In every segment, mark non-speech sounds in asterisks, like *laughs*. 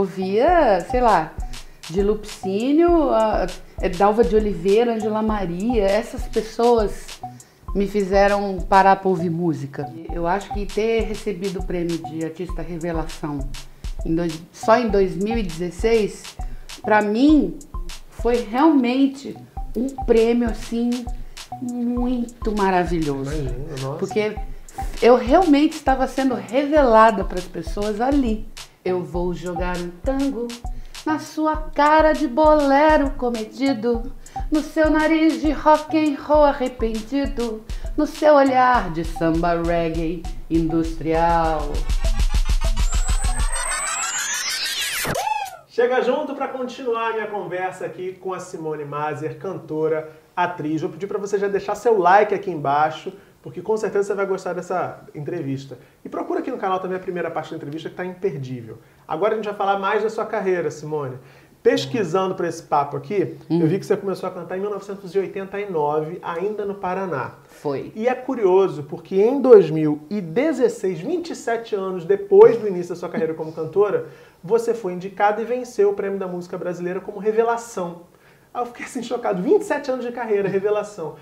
ouvia, sei lá, de Lupicínio, a, a Dalva de Oliveira, Angela Maria, essas pessoas me fizeram parar para ouvir música. Eu acho que ter recebido o prêmio de artista revelação em dois, só em 2016, para mim foi realmente um prêmio assim muito maravilhoso. Imagina, porque eu realmente estava sendo revelada para as pessoas ali. Eu vou jogar um tango na sua cara de bolero comedido, no seu nariz de rock and roll arrependido, no seu olhar de samba reggae industrial. Chega junto para continuar minha conversa aqui com a Simone Mazer, cantora, atriz. Vou pedir para você já deixar seu like aqui embaixo, porque com certeza você vai gostar dessa entrevista. E procura aqui no canal também a primeira parte da entrevista que está imperdível. Agora a gente vai falar mais da sua carreira, Simone. Pesquisando para esse papo aqui, Hum. eu vi que você começou a cantar em 1989, ainda no Paraná. Foi. E é curioso, porque em 2016, 27 anos depois do início da sua carreira como cantora, você foi indicada e venceu o Prêmio da Música Brasileira como revelação. Aí eu fiquei assim chocado, 27 anos de carreira, revelação.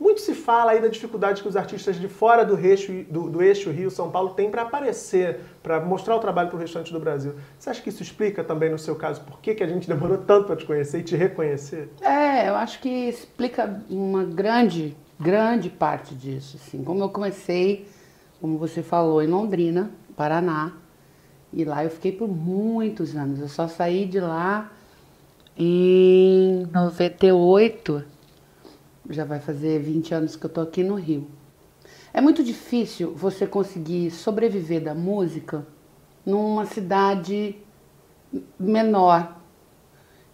Muito se fala aí da dificuldade que os artistas de fora do eixo, do, do eixo Rio-São Paulo têm para aparecer, para mostrar o trabalho para o restante do Brasil. Você acha que isso explica também, no seu caso, por que, que a gente demorou tanto para te conhecer e te reconhecer? É, eu acho que explica uma grande, grande parte disso. Assim. Como eu comecei, como você falou, em Londrina, Paraná, e lá eu fiquei por muitos anos. Eu só saí de lá em 98, já vai fazer 20 anos que eu tô aqui no Rio. É muito difícil você conseguir sobreviver da música numa cidade menor.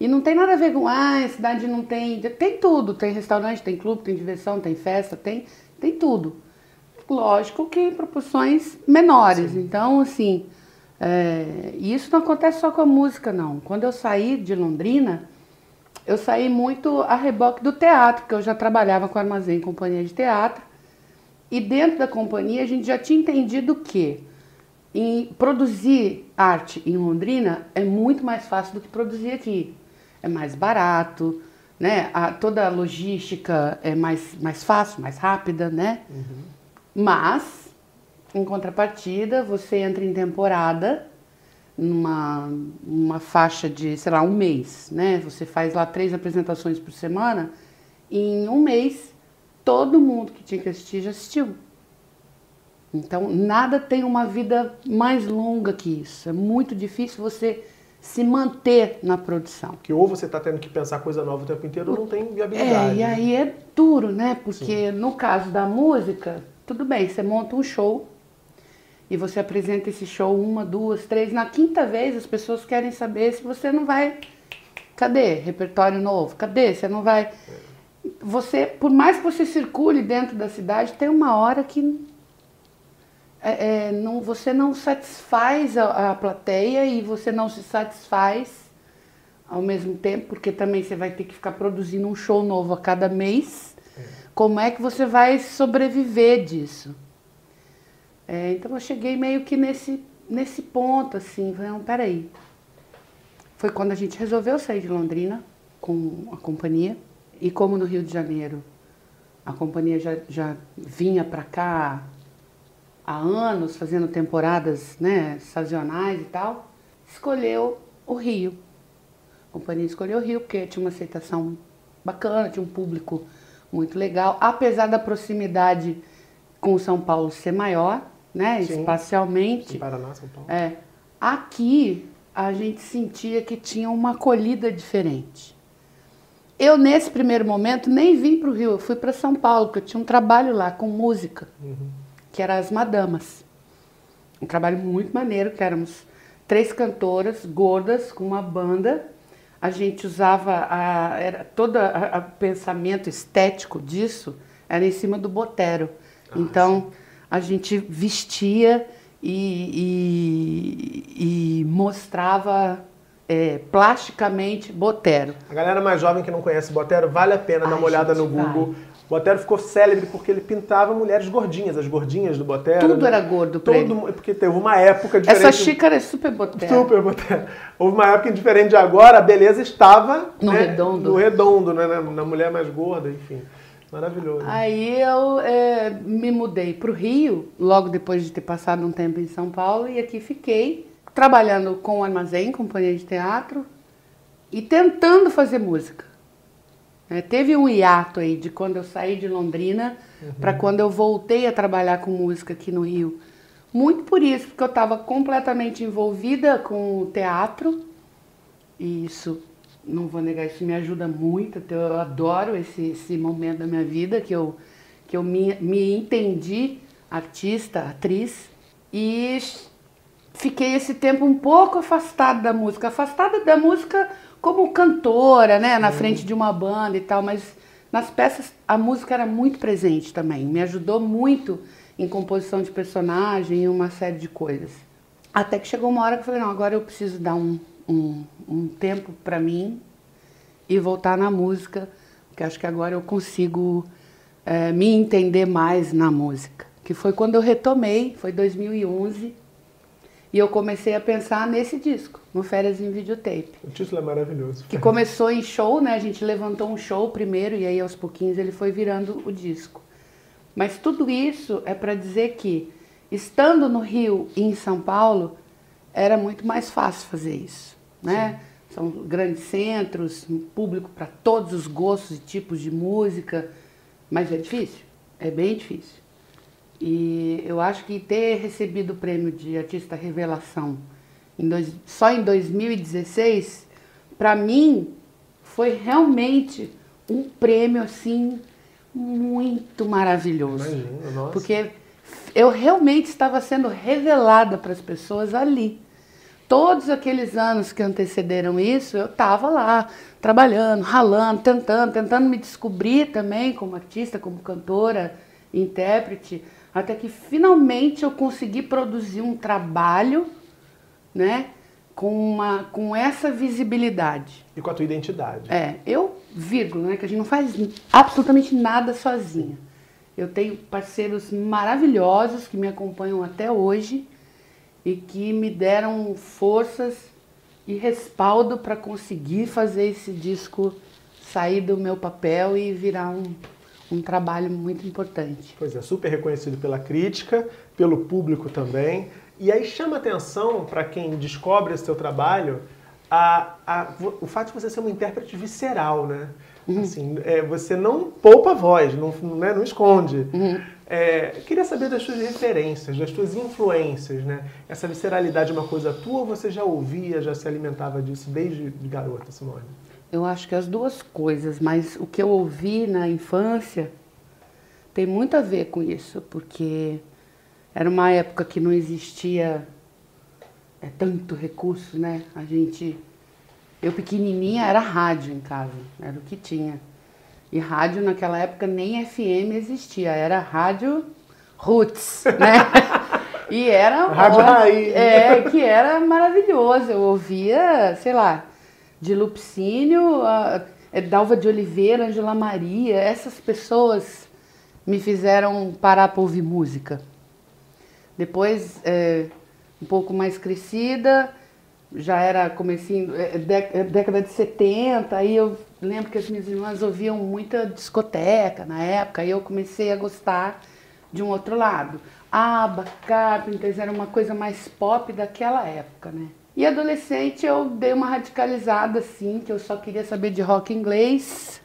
E não tem nada a ver com, ah, a cidade não tem. Tem tudo, tem restaurante, tem clube, tem diversão, tem festa, tem, tem tudo. Lógico que em proporções menores. Então, assim, é, e isso não acontece só com a música, não. Quando eu saí de Londrina, eu saí muito a reboque do teatro, porque eu já trabalhava com armazém companhia de teatro. E dentro da companhia a gente já tinha entendido que em produzir arte em Londrina é muito mais fácil do que produzir aqui. É mais barato, né? A, toda a logística é mais, mais fácil, mais rápida, né? Mas, em contrapartida, você entra em temporada numa uma faixa de, sei lá, um mês, né? Você faz lá três apresentações por semana e em um mês todo mundo que tinha que assistir já assistiu. Então, nada tem uma vida mais longa que isso. É muito difícil você se manter na produção. Que ou você está tendo que pensar coisa nova o tempo inteiro ou não tem É, viabilidade. e aí é duro, né? Porque no caso da música, tudo bem, você monta um show e você apresenta esse show uma, duas, três. Na quinta vez as pessoas querem saber se você não vai. Cadê? Repertório novo? Cadê? Você não vai. Você, por mais que você circule dentro da cidade, tem uma hora que é, é, não, você não satisfaz a, a plateia e você não se satisfaz ao mesmo tempo, porque também você vai ter que ficar produzindo um show novo a cada mês. Como é que você vai sobreviver disso? É, então eu cheguei meio que nesse, nesse ponto, assim, não, peraí. Foi quando a gente resolveu sair de Londrina com a companhia. E como no Rio de Janeiro a companhia já, já vinha para cá há anos, fazendo temporadas né, sazonais e tal, escolheu o Rio. A companhia escolheu o Rio porque tinha uma aceitação bacana, tinha um público muito legal, apesar da proximidade com São Paulo ser maior, né, Sim. espacialmente. Em Paraná, São Paulo. É, aqui a gente sentia que tinha uma acolhida diferente. Eu, nesse primeiro momento, nem vim para o Rio, eu fui para São Paulo, porque eu tinha um trabalho lá com música, que era As Madamas. Um trabalho muito maneiro, que éramos três cantoras gordas com uma banda. A gente usava, a, era todo o pensamento estético disso era em cima do botero. então, a gente vestia e, e- e mostrava é, plasticamente Botero. A galera mais jovem que não conhece Botero, vale a pena Ai, dar uma olhada no Google. Vai. Botero ficou célebre porque ele pintava mulheres gordinhas, as gordinhas do Botero. Tudo era gordo pra Todo, ele. Porque teve uma época diferente. Essa xícara é super Botero. Super Botero. Houve uma época diferente de agora, a beleza estava no né, redondo. No redondo, né, na, na mulher mais gorda, enfim. Maravilhoso. Aí eu é, me mudei para o Rio, logo depois de ter passado um tempo em São Paulo, e aqui fiquei trabalhando com o armazém, companhia de teatro, e tentando fazer música. É, teve um hiato aí de quando eu saí de Londrina uhum. para quando eu voltei a trabalhar com música aqui no Rio. Muito por isso, porque eu estava completamente envolvida com o teatro, e isso, não vou negar, isso me ajuda muito. Eu adoro esse, esse momento da minha vida que eu, que eu me, me entendi artista, atriz, e fiquei esse tempo um pouco afastada da música. Afastada da música como cantora, né, na uhum. frente de uma banda e tal, mas nas peças a música era muito presente também, me ajudou muito em composição de personagem e uma série de coisas. Até que chegou uma hora que eu falei, não, agora eu preciso dar um, um, um tempo para mim e voltar na música, porque acho que agora eu consigo é, me entender mais na música. Que foi quando eu retomei, foi 2011, e eu comecei a pensar nesse disco, no Férias em Videotape. O título é maravilhoso. Que começou em show, né? A gente levantou um show primeiro e aí aos pouquinhos ele foi virando o disco. Mas tudo isso é para dizer que, estando no Rio e em São Paulo, era muito mais fácil fazer isso, né? Sim. São grandes centros, público para todos os gostos e tipos de música, mas é difícil, é bem difícil. E eu acho que ter recebido o prêmio de artista revelação em dois, só em 2016, para mim foi realmente um prêmio assim muito maravilhoso. Imagina, nossa. Porque eu realmente estava sendo revelada para as pessoas ali. Todos aqueles anos que antecederam isso, eu estava lá, trabalhando, ralando, tentando, tentando me descobrir também como artista, como cantora, intérprete até que finalmente eu consegui produzir um trabalho, né, com uma com essa visibilidade e com a tua identidade. É, eu vírgula, né, que a gente não faz absolutamente nada sozinha. Eu tenho parceiros maravilhosos que me acompanham até hoje e que me deram forças e respaldo para conseguir fazer esse disco sair do meu papel e virar um um trabalho muito importante. Pois é, super reconhecido pela crítica, pelo público também. E aí chama atenção para quem descobre esse seu trabalho a, a, o fato de você ser uma intérprete visceral, né? Uhum. Assim, é, você não poupa a voz, não, né, não esconde. Uhum. É, queria saber das suas referências, das suas influências, né? Essa visceralidade é uma coisa tua ou você já ouvia, já se alimentava disso desde garota, Simone? Eu acho que as duas coisas, mas o que eu ouvi na infância tem muito a ver com isso, porque era uma época que não existia é, tanto recurso, né? A gente. Eu pequenininha era rádio em casa, era o que tinha. E rádio naquela época nem FM existia, era rádio roots, né? *laughs* e era. Rádio raiz. É, que era maravilhoso. Eu ouvia, sei lá, de Lupicínio, a, é, Dalva de Oliveira, Angela Maria, essas pessoas me fizeram parar para ouvir música. Depois, é, um pouco mais crescida, já era comecinho, é, é década de 70, aí eu lembro que as minhas irmãs ouviam muita discoteca na época, aí eu comecei a gostar de um outro lado. ABBA, Carpenters, era uma coisa mais pop daquela época, né? E adolescente eu dei uma radicalizada assim, que eu só queria saber de rock inglês.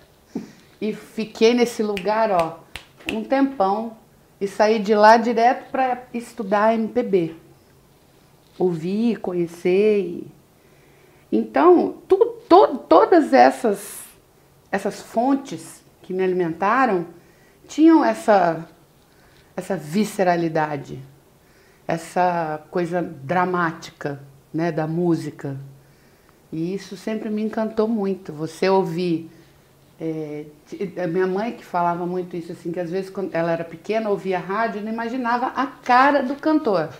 E fiquei nesse lugar, ó, um tempão e saí de lá direto para estudar MPB. Ouvir, conhecer. E... Então, tu, to, todas essas, essas fontes que me alimentaram tinham essa, essa visceralidade, essa coisa dramática né, da música. E isso sempre me encantou muito. Você ouvir É, a minha mãe que falava muito isso, assim, que às vezes quando ela era pequena, ouvia rádio e não imaginava a cara do cantor. *laughs*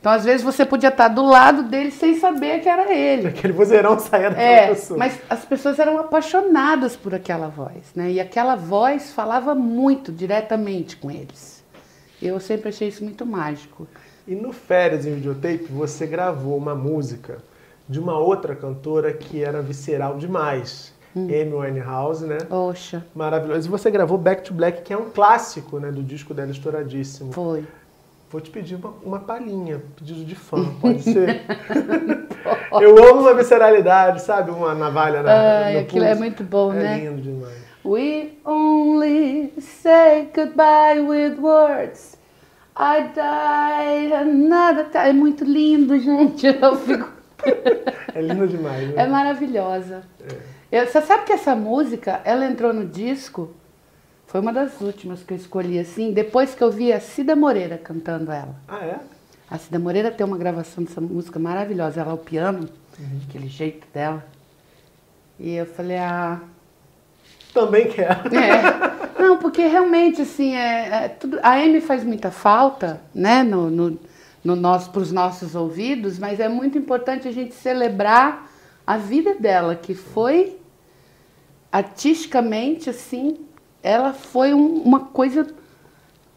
Então, às vezes, você podia estar do lado dele sem saber que era ele. Aquele vozeirão saia daquela É, pessoa. mas as pessoas eram apaixonadas por aquela voz, né? E aquela voz falava muito diretamente com eles. Eu sempre achei isso muito mágico. E no Férias em Videotape, você gravou uma música de uma outra cantora que era visceral demais. Hum. Amy Winehouse, né? Oxa, Maravilhoso. E você gravou Back to Black, que é um clássico, né? Do disco dela estouradíssimo. foi. Vou te pedir uma, uma palhinha, pedido de fã, pode *laughs* ser? Eu amo uma visceralidade, sabe? Uma navalha na, Ai, no aquilo é pulso. muito bom, é né? lindo demais. We only say goodbye with words. I die another time. É muito lindo, *laughs* gente. Eu fico... É lindo demais, né? É maravilhosa. Eu- você sabe que essa música, ela entrou no disco, foi uma das últimas que eu escolhi, assim, depois que eu vi a Cida Moreira cantando ela. Ah, é? A Cida Moreira tem uma gravação dessa música maravilhosa, ela ao piano, aquele jeito dela. E eu falei, ah, Também quero. *laughs* é. Não, porque realmente, assim, é, é tudo, a Amy faz muita falta, né, no, no, no nosso, para os nossos ouvidos, mas é muito importante a gente celebrar a vida dela, que foi, artisticamente, assim, ela foi um- uma coisa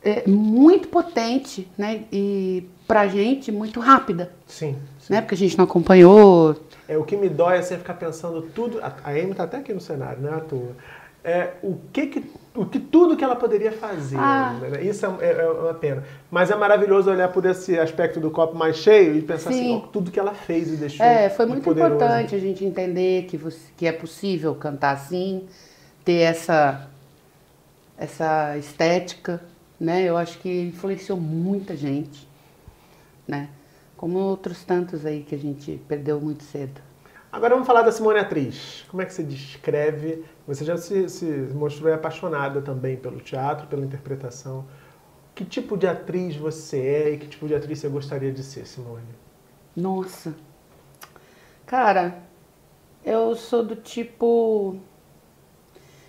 é, muito potente, né, e pra gente muito rápida, Sim. sim. né, porque a gente não acompanhou, É, o que me dói é você ficar pensando tudo. A a Amy tá até aqui no cenário, não é à toa. É, o que que, o que tudo que ela poderia fazer. Ah. né? Isso é, é- é uma pena. Mas é maravilhoso olhar por esse aspecto do copo mais cheio e pensar assim, Sim. ó, tudo que ela fez e deixou. É, foi muito poderoso. importante a gente entender que, você- que é possível cantar assim, ter essa, essa estética, né? Eu acho que influenciou muita gente, né? Como outros tantos aí que a gente perdeu muito cedo. Agora vamos falar da Simone Atriz. Como é que você descreve? Você já se, se mostrou apaixonada também pelo teatro, pela interpretação. Que tipo de atriz você é e que tipo de atriz você gostaria de ser, Simone? Nossa. Cara, eu sou do tipo.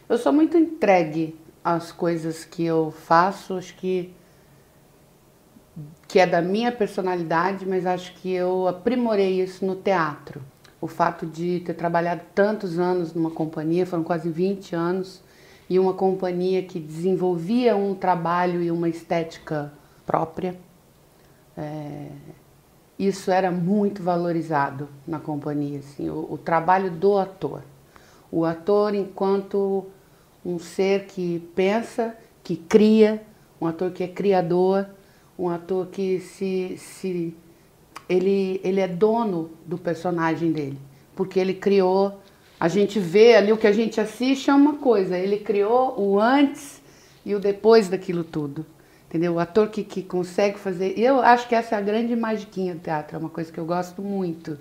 Eu sou muito entregue às coisas que eu faço, acho que. que é da minha personalidade, mas acho que eu aprimorei isso no teatro. O fato de ter trabalhado tantos anos numa companhia, foram quase 20 anos, e uma companhia que desenvolvia um trabalho e uma estética própria. É, isso era muito valorizado na companhia, assim, o, o trabalho do ator. O ator enquanto um ser que pensa, que cria, um ator que é criador, um ator que se, se ele, ele é dono do personagem dele, porque ele criou, a gente vê ali o que a gente assiste é uma coisa, ele criou o antes e o depois daquilo tudo. Entendeu? O ator que, que consegue fazer. E eu acho que essa é a grande magiquinha do teatro, é uma coisa que eu gosto muito.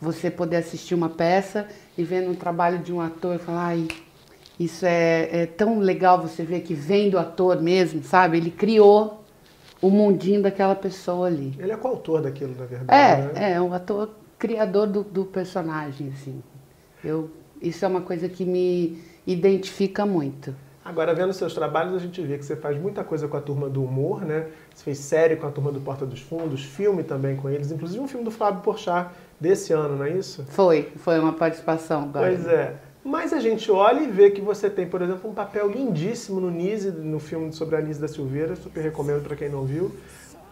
Você poder assistir uma peça e ver um trabalho de um ator e falar, ai, isso é, é tão legal você ver que vem do ator mesmo, sabe? Ele criou o mundinho daquela pessoa ali. Ele é coautor daquilo, na verdade. né? É, é um ator criador do, do personagem, assim. Eu, isso é uma coisa que me identifica muito. Agora, vendo seus trabalhos, a gente vê que você faz muita coisa com a turma do humor, né? Você fez série com a turma do Porta dos Fundos, filme também com eles, inclusive um filme do Fábio Porchat desse ano, não é isso? Foi, foi uma participação agora. Pois é. Mas a gente olha e vê que você tem, por exemplo, um papel lindíssimo no Nise, no filme sobre a Nise da Silveira, super recomendo para quem não viu.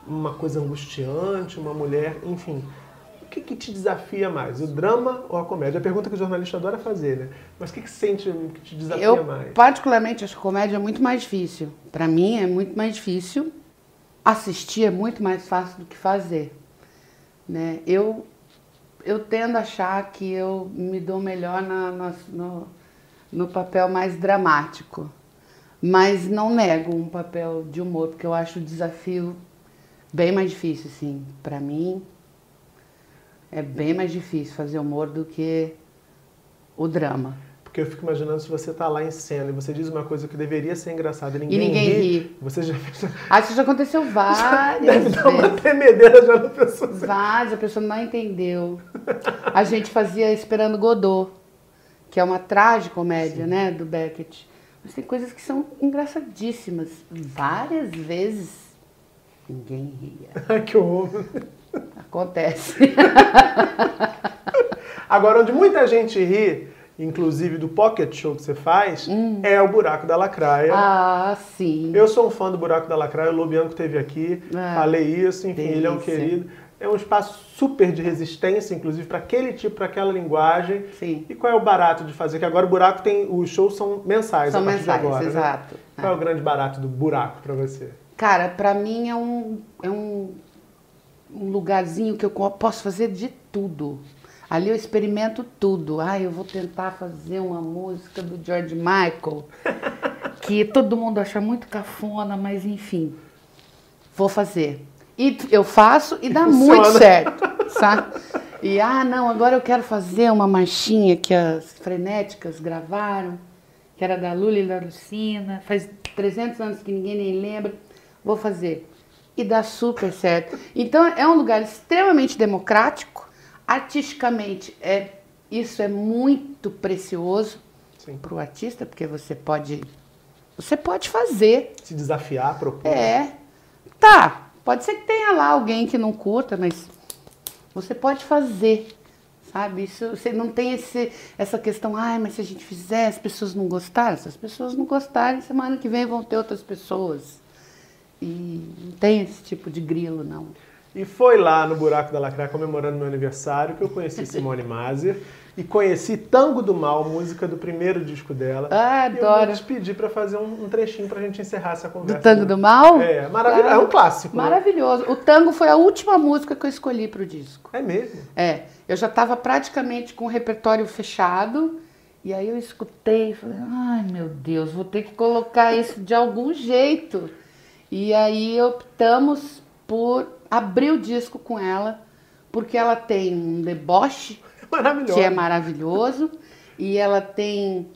Uma coisa angustiante, uma mulher, enfim. O que, que te desafia mais, o drama ou a comédia? É a pergunta que o jornalista adora fazer, né? Mas o que, que sente que te desafia Eu, mais? particularmente, acho que comédia é muito mais difícil. Para mim, é muito mais difícil. Assistir é muito mais fácil do que fazer. Né? Eu, eu tendo a achar que eu me dou melhor na- na- no, no papel mais dramático. Mas não nego um papel de humor, porque eu acho o desafio bem mais difícil, assim. Para mim, é bem mais difícil fazer humor do que o drama. Porque eu fico imaginando se você tá lá em cena e você diz uma coisa que deveria ser engraçada e ninguém, ninguém ri, ri. você já *laughs* Acho que já aconteceu *laughs* várias deve dar uma vezes. tremedeira já na pessoa. Várias, a pessoa não entendeu. A gente fazia esperando Godot. que é uma tragicomédia, né, do Beckett. Mas tem coisas que são engraçadíssimas. Várias vezes ninguém ria. *laughs* que horror. Acontece. *laughs* Agora, onde muita gente ri, inclusive do pocket show que você faz, é o Buraco da Lacraia. ah, sim. Eu sou um fã do Buraco da Lacraia, o Lobianco teve aqui, Ah, falei isso, enfim, ele é um delícia. querido. É um espaço super de resistência, inclusive, para aquele tipo, para aquela linguagem. Sim. E qual é o barato de fazer? Que agora o Buraco tem. Os shows são mensais São mensais, de agora. né? exato. Qual é o grande barato do buraco para você? Cara, pra mim é um, é um, um lugarzinho que eu posso fazer de tudo. Ali eu experimento tudo. Ah, eu vou tentar fazer uma música do George Michael, *laughs* que todo mundo acha muito cafona, mas enfim, vou fazer. E eu faço e dá Funciona. muito certo, sabe? E ah, não, agora eu quero fazer uma marchinha que as frenéticas gravaram, que era da Lula e da Lucina, faz 300 anos que ninguém nem lembra. Vou fazer. E dá super certo. Então é um lugar extremamente democrático, artisticamente é isso é muito precioso para o artista, porque você pode você pode fazer Se desafiar, propor. é. Tá. Pode ser que tenha lá alguém que não curta, mas você pode fazer. Sabe? Isso, você não tem esse, essa questão, ai, mas se a gente fizer, as pessoas não gostaram. Se as pessoas não gostarem, semana que vem vão ter outras pessoas. E não tem esse tipo de grilo, não. E foi lá no Buraco da Lacraia, comemorando meu aniversário, que eu conheci Simone Mazer *laughs* e conheci Tango do Mal, música do primeiro disco dela. Ah, E eu vou adoro. te pedir pra fazer um, um trechinho pra gente encerrar essa conversa. Do Tango do Mal? É, maravilhoso. É um clássico. né? Maravilhoso. O tango foi a última música que eu escolhi para o disco. É mesmo. É, eu já estava praticamente com o repertório fechado. E aí eu escutei e falei, ai meu Deus, vou ter que colocar isso de algum jeito. E aí optamos por abrir o disco com ela, porque ela tem um deboche *laughs* Maravilhoso. que é maravilhoso e ela tem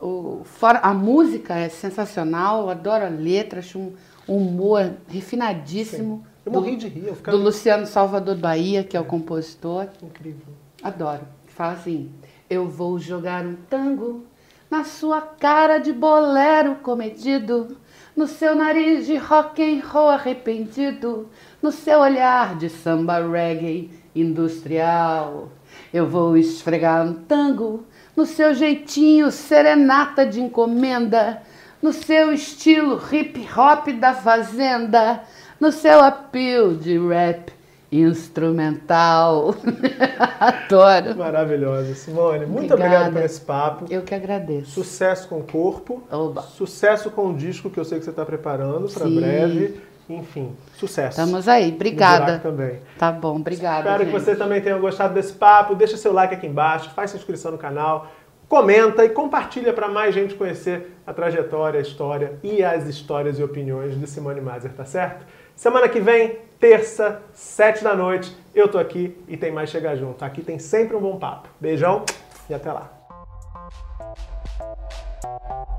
o fora a música é sensacional, eu adoro a letra, acho um humor refinadíssimo Eu do, morri de rir, eu ficava do Luciano Salvador Bahia, que é o compositor. incrível. Adoro. Fala assim: Eu vou jogar um tango na sua cara de bolero comedido, no seu nariz de rock and roll arrependido, no seu olhar de samba reggae industrial. Eu vou esfregar um tango no seu jeitinho serenata de encomenda, no seu estilo hip hop da fazenda, no seu appeal de rap instrumental. *laughs* Adoro. Maravilhosa. Simone, muito Obrigada. obrigado por esse papo. Eu que agradeço. Sucesso com o corpo. Oba. Sucesso com o disco que eu sei que você está preparando para breve. Enfim, sucesso. Estamos aí. Obrigada. também. Tá bom, obrigada. Espero gente. que você também tenha gostado desse papo. Deixa seu like aqui embaixo, faz sua inscrição no canal, comenta e compartilha para mais gente conhecer a trajetória, a história e as histórias e opiniões de Simone Mazer, tá certo? Semana que vem, terça, sete da noite, eu tô aqui e tem mais Chegar Junto. Aqui tem sempre um bom papo. Beijão e até lá.